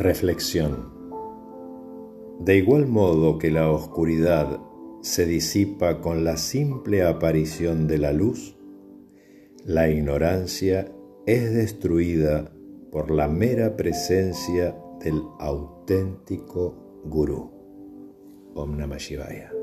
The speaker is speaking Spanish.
Reflexión. De igual modo que la oscuridad se disipa con la simple aparición de la luz, la ignorancia es destruida por la mera presencia del auténtico gurú. Om Namah Shivaya.